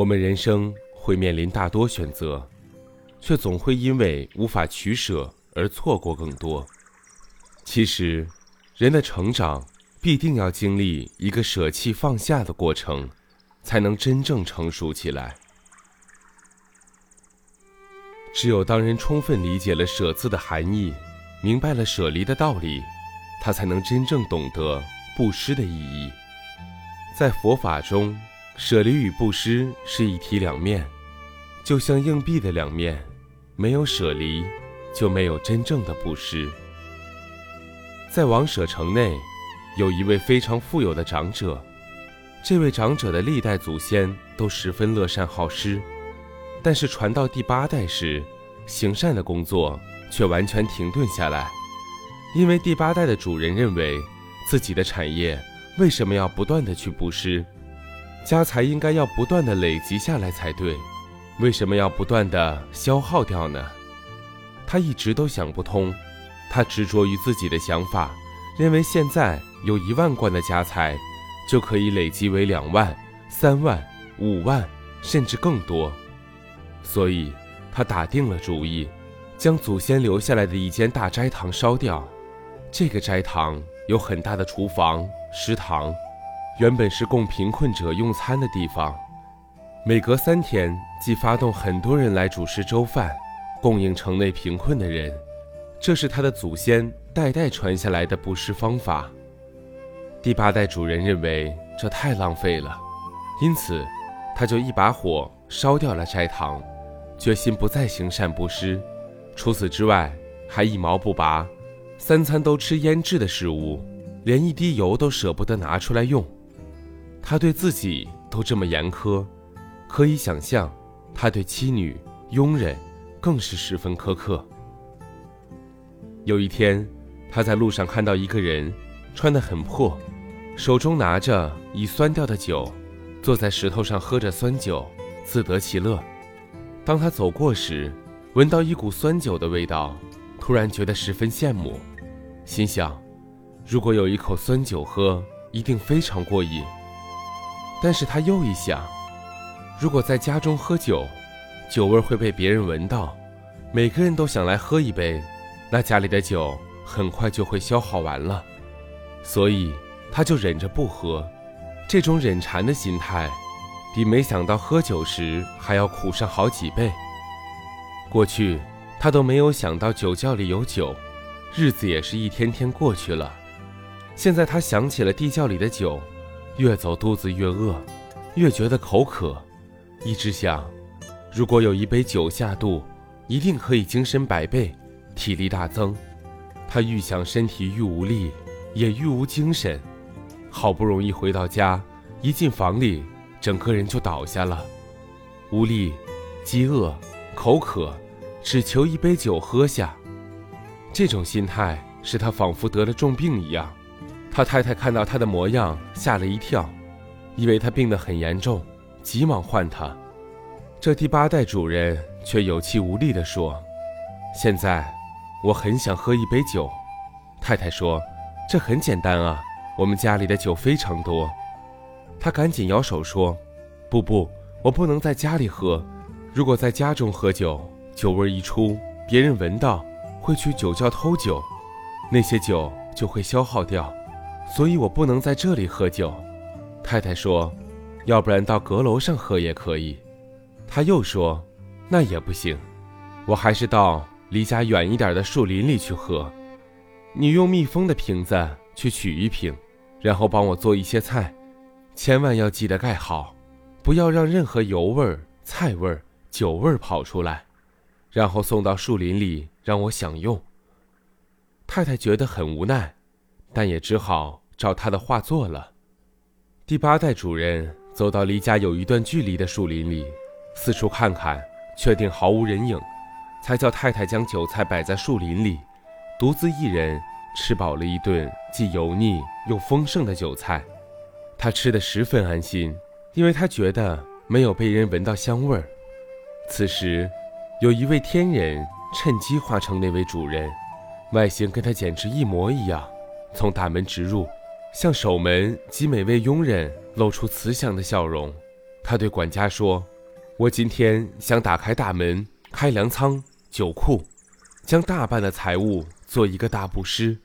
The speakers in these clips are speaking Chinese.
我们人生会面临大多选择，却总会因为无法取舍而错过更多。其实，人的成长必定要经历一个舍弃放下的过程，才能真正成熟起来。只有当人充分理解了“舍”字的含义，明白了舍离的道理，他才能真正懂得布施的意义。在佛法中，舍离与布施是一体两面，就像硬币的两面，没有舍离，就没有真正的布施。在王舍城内，有一位非常富有的长者，这位长者的历代祖先都十分乐善好施。但是传到第八代时，行善的工作却完全停顿下来，因为第八代的主人认为，自己的产业为什么要不断的去布施，家财应该要不断的累积下来才对，为什么要不断的消耗掉呢？他一直都想不通，他执着于自己的想法，认为现在有一万贯的家财，就可以累积为两万、三万、五万，甚至更多。所以，他打定了主意，将祖先留下来的一间大斋堂烧掉。这个斋堂有很大的厨房、食堂，原本是供贫困者用餐的地方。每隔三天，即发动很多人来煮食粥饭，供应城内贫困的人。这是他的祖先代代传下来的布施方法。第八代主人认为这太浪费了，因此，他就一把火烧掉了斋堂。决心不再行善布施，除此之外还一毛不拔，三餐都吃腌制的食物，连一滴油都舍不得拿出来用。他对自己都这么严苛，可以想象，他对妻女、佣人更是十分苛刻。有一天，他在路上看到一个人，穿得很破，手中拿着已酸掉的酒，坐在石头上喝着酸酒，自得其乐。当他走过时，闻到一股酸酒的味道，突然觉得十分羡慕，心想：如果有一口酸酒喝，一定非常过瘾。但是他又一想，如果在家中喝酒，酒味会被别人闻到，每个人都想来喝一杯，那家里的酒很快就会消耗完了。所以他就忍着不喝。这种忍馋的心态。比没想到喝酒时还要苦上好几倍。过去他都没有想到酒窖里有酒，日子也是一天天过去了。现在他想起了地窖里的酒，越走肚子越饿，越觉得口渴，一直想，如果有一杯酒下肚，一定可以精神百倍，体力大增。他愈想身体愈无力，也愈无精神。好不容易回到家，一进房里。整个人就倒下了，无力、饥饿、口渴，只求一杯酒喝下。这种心态使他仿佛得了重病一样。他太太看到他的模样，吓了一跳，以为他病得很严重，急忙唤他。这第八代主人却有气无力地说：“现在我很想喝一杯酒。”太太说：“这很简单啊，我们家里的酒非常多。”他赶紧摇手说：“不不，我不能在家里喝。如果在家中喝酒，酒味一出，别人闻到会去酒窖偷酒，那些酒就会消耗掉，所以我不能在这里喝酒。”太太说：“要不然到阁楼上喝也可以。”他又说：“那也不行，我还是到离家远一点的树林里去喝。你用密封的瓶子去取一瓶，然后帮我做一些菜。”千万要记得盖好，不要让任何油味儿、菜味儿、酒味儿跑出来，然后送到树林里让我享用。太太觉得很无奈，但也只好照他的话做了。第八代主人走到离家有一段距离的树林里，四处看看，确定毫无人影，才叫太太将酒菜摆在树林里，独自一人吃饱了一顿既油腻又丰盛的酒菜。他吃得十分安心，因为他觉得没有被人闻到香味儿。此时，有一位天人趁机化成那位主人，外形跟他简直一模一样，从大门直入，向守门及每位佣人露出慈祥的笑容。他对管家说：“我今天想打开大门，开粮仓、酒库，将大半的财物做一个大布施。”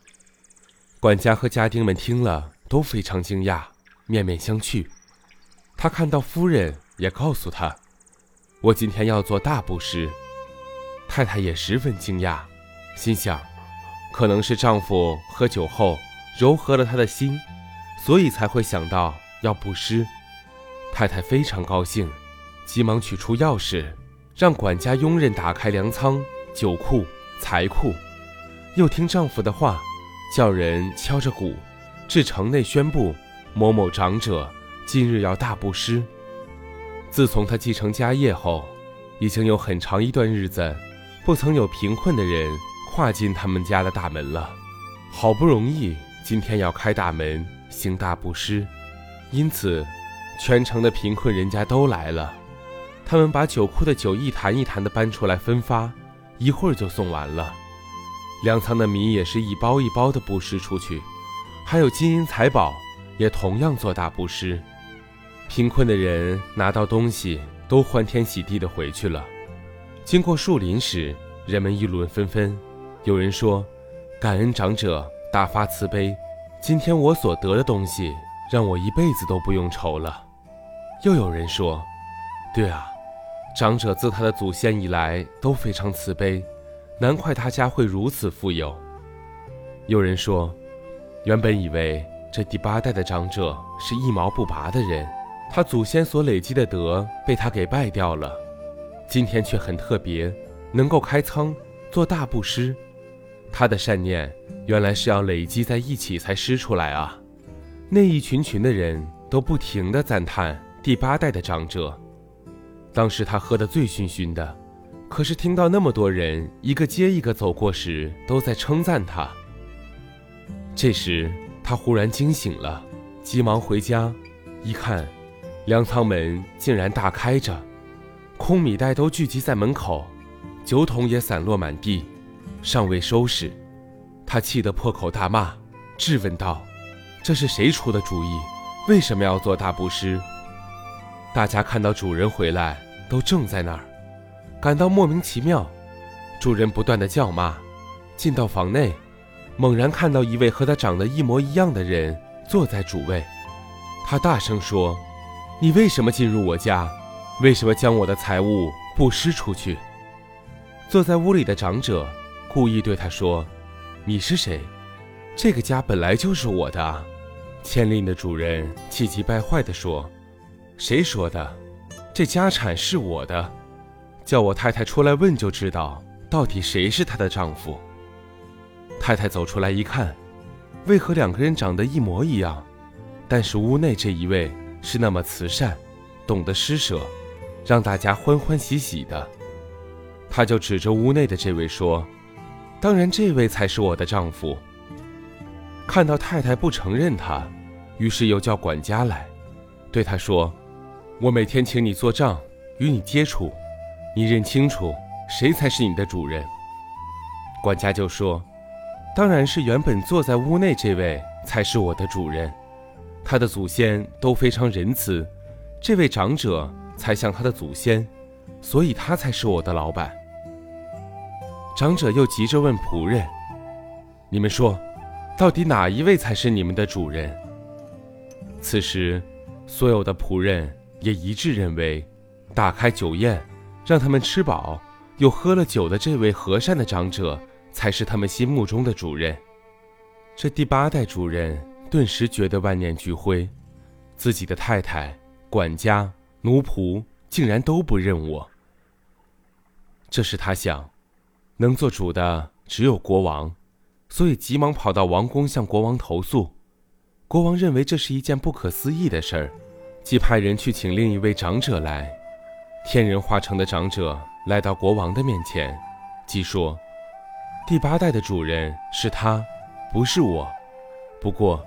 管家和家丁们听了都非常惊讶，面面相觑。他看到夫人也告诉他：“我今天要做大布施。”太太也十分惊讶，心想：可能是丈夫喝酒后柔和了她的心，所以才会想到要布施。太太非常高兴，急忙取出钥匙，让管家佣人打开粮仓、酒库、财库，又听丈夫的话，叫人敲着鼓，至城内宣布某某长者今日要大布施。自从他继承家业后，已经有很长一段日子。不曾有贫困的人跨进他们家的大门了。好不容易今天要开大门行大布施，因此全城的贫困人家都来了。他们把酒库的酒一坛一坛的搬出来分发，一会儿就送完了。粮仓的米也是一包一包的布施出去，还有金银财宝也同样做大布施。贫困的人拿到东西都欢天喜地的回去了。经过树林时，人们议论纷纷。有人说：“感恩长者大发慈悲，今天我所得的东西让我一辈子都不用愁了。”又有人说：“对啊，长者自他的祖先以来都非常慈悲，难怪他家会如此富有。”有人说：“原本以为这第八代的长者是一毛不拔的人，他祖先所累积的德被他给败掉了。”今天却很特别，能够开仓做大布施，他的善念原来是要累积在一起才施出来啊！那一群群的人都不停地赞叹第八代的长者。当时他喝得醉醺醺的，可是听到那么多人一个接一个走过时，都在称赞他。这时他忽然惊醒了，急忙回家，一看，粮仓门竟然大开着。空米袋都聚集在门口，酒桶也散落满地，尚未收拾。他气得破口大骂，质问道：“这是谁出的主意？为什么要做大布施？”大家看到主人回来，都怔在那儿，感到莫名其妙。主人不断的叫骂，进到房内，猛然看到一位和他长得一模一样的人坐在主位。他大声说：“你为什么进入我家？”为什么将我的财物布施出去？坐在屋里的长者故意对他说：“你是谁？这个家本来就是我的啊。”千令的主人气急败坏地说：“谁说的？这家产是我的，叫我太太出来问就知道，到底谁是她的丈夫。”太太走出来一看，为何两个人长得一模一样？但是屋内这一位是那么慈善，懂得施舍。让大家欢欢喜喜的，他就指着屋内的这位说：“当然，这位才是我的丈夫。”看到太太不承认他，于是又叫管家来，对他说：“我每天请你做账，与你接触，你认清楚谁才是你的主人。”管家就说：“当然是原本坐在屋内这位才是我的主人，他的祖先都非常仁慈，这位长者。”才像他的祖先，所以他才是我的老板。长者又急着问仆人：“你们说，到底哪一位才是你们的主人？”此时，所有的仆人也一致认为，打开酒宴，让他们吃饱，又喝了酒的这位和善的长者，才是他们心目中的主人。这第八代主人顿时觉得万念俱灰，自己的太太、管家。奴仆竟然都不认我，这是他想，能做主的只有国王，所以急忙跑到王宫向国王投诉。国王认为这是一件不可思议的事儿，即派人去请另一位长者来。天人化成的长者来到国王的面前，即说：“第八代的主人是他，不是我。不过，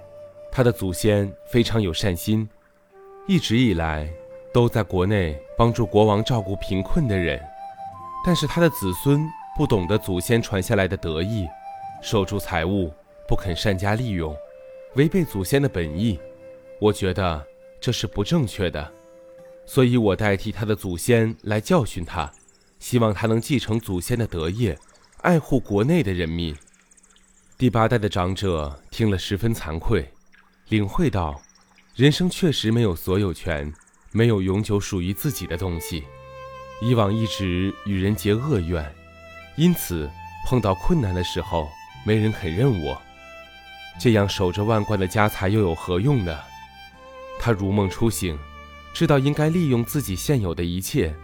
他的祖先非常有善心，一直以来。”都在国内帮助国王照顾贫困的人，但是他的子孙不懂得祖先传下来的德义，守住财物不肯善加利用，违背祖先的本意。我觉得这是不正确的。所以我代替他的祖先来教训他，希望他能继承祖先的德业，爱护国内的人民。第八代的长者听了十分惭愧，领会到，人生确实没有所有权，没有永久属于自己的东西。以往一直与人结恶怨，因此碰到困难的时候，没人肯认我。这样守着万贯的家财又有何用呢？他如梦初醒。知道应该利用自己现有的一切，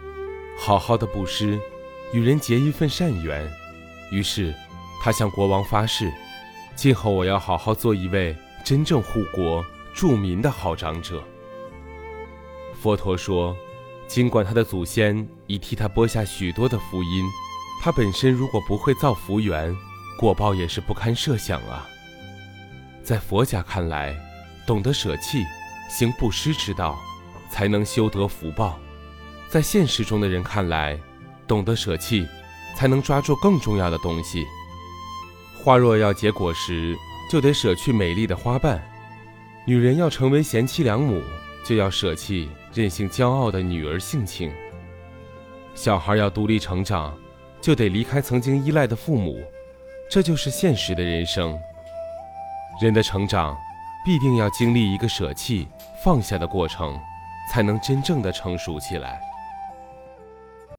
好好的布施，与人结一份善缘。于是，他向国王发誓：今后我要好好做一位真正护国助民的好长者。佛陀说，尽管他的祖先已替他播下许多的福音，他本身如果不会造福缘，果报也是不堪设想啊。在佛家看来，懂得舍弃，行布施之道。才能修得福报，在现实中的人看来，懂得舍弃，才能抓住更重要的东西。花若要结果实，就得舍去美丽的花瓣；女人要成为贤妻良母，就要舍弃任性骄傲的女儿性情；小孩要独立成长，就得离开曾经依赖的父母。这就是现实的人生。人的成长，必定要经历一个舍弃、放下的过程。才能真正的成熟起来。